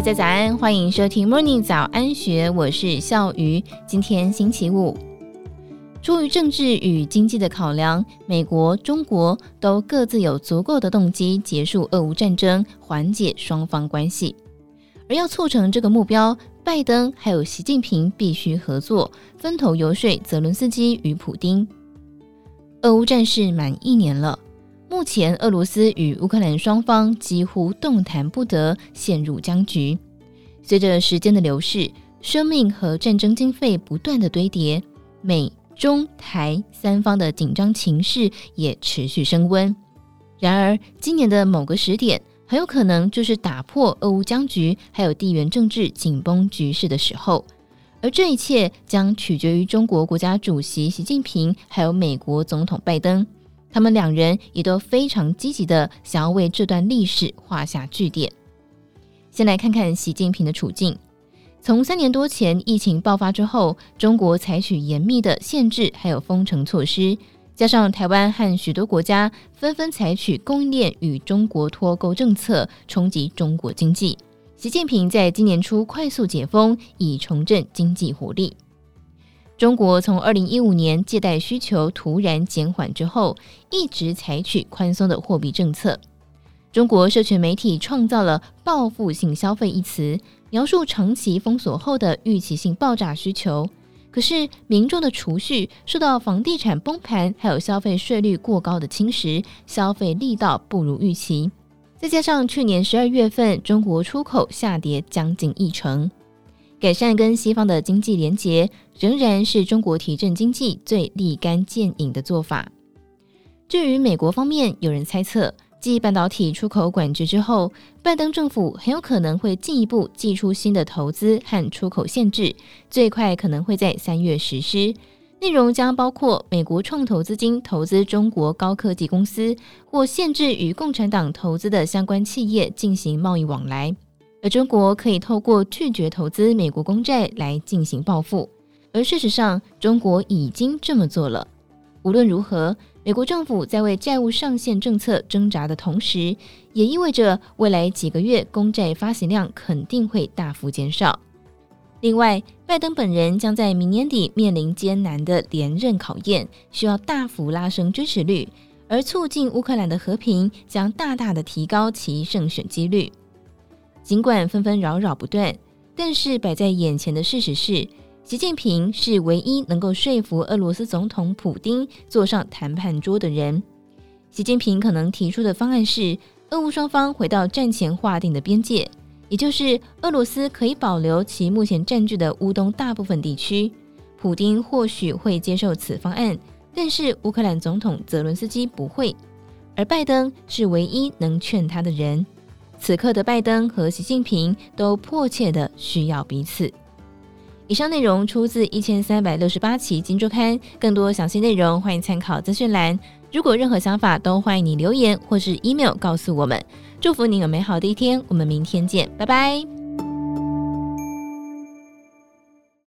大家早安，欢迎收听 Morning 早安学，我是笑鱼。今天星期五，出于政治与经济的考量，美国、中国都各自有足够的动机结束俄乌战争，缓解双方关系。而要促成这个目标，拜登还有习近平必须合作，分头游说泽伦斯基与普丁。俄乌战事满一年了。目前，俄罗斯与乌克兰双方几乎动弹不得，陷入僵局。随着时间的流逝，生命和战争经费不断的堆叠，美中台三方的紧张情势也持续升温。然而，今年的某个时点，很有可能就是打破俄乌僵局还有地缘政治紧绷局势的时候。而这一切将取决于中国国家主席习近平还有美国总统拜登。他们两人也都非常积极的想要为这段历史画下句点。先来看看习近平的处境。从三年多前疫情爆发之后，中国采取严密的限制还有封城措施，加上台湾和许多国家纷纷采取供应链与中国脱钩政策，冲击中国经济。习近平在今年初快速解封，以重振经济活力。中国从二零一五年借贷需求突然减缓之后，一直采取宽松的货币政策。中国社群媒体创造了“报复性消费”一词，描述长期封锁后的预期性爆炸需求。可是民众的储蓄受到房地产崩盘还有消费税率过高的侵蚀，消费力道不如预期。再加上去年十二月份中国出口下跌将近一成。改善跟西方的经济连结，仍然是中国提振经济最立竿见影的做法。至于美国方面，有人猜测，继半导体出口管制之后，拜登政府很有可能会进一步祭出新的投资和出口限制，最快可能会在三月实施。内容将包括美国创投资金投资中国高科技公司，或限制与共产党投资的相关企业进行贸易往来。而中国可以透过拒绝投资美国公债来进行报复，而事实上，中国已经这么做了。无论如何，美国政府在为债务上限政策挣扎的同时，也意味着未来几个月公债发行量肯定会大幅减少。另外，拜登本人将在明年底面临艰难的连任考验，需要大幅拉升支持率，而促进乌克兰的和平将大大的提高其胜选几率。尽管纷纷扰扰不断，但是摆在眼前的事实是，习近平是唯一能够说服俄罗斯总统普丁坐上谈判桌的人。习近平可能提出的方案是，俄乌双方回到战前划定的边界，也就是俄罗斯可以保留其目前占据的乌东大部分地区。普丁或许会接受此方案，但是乌克兰总统泽伦斯基不会，而拜登是唯一能劝他的人。此刻的拜登和习近平都迫切的需要彼此。以上内容出自一千三百六十八期《金周刊》，更多详细内容欢迎参考资讯栏。如果任何想法，都欢迎你留言或是 email 告诉我们。祝福你有美好的一天，我们明天见，拜拜。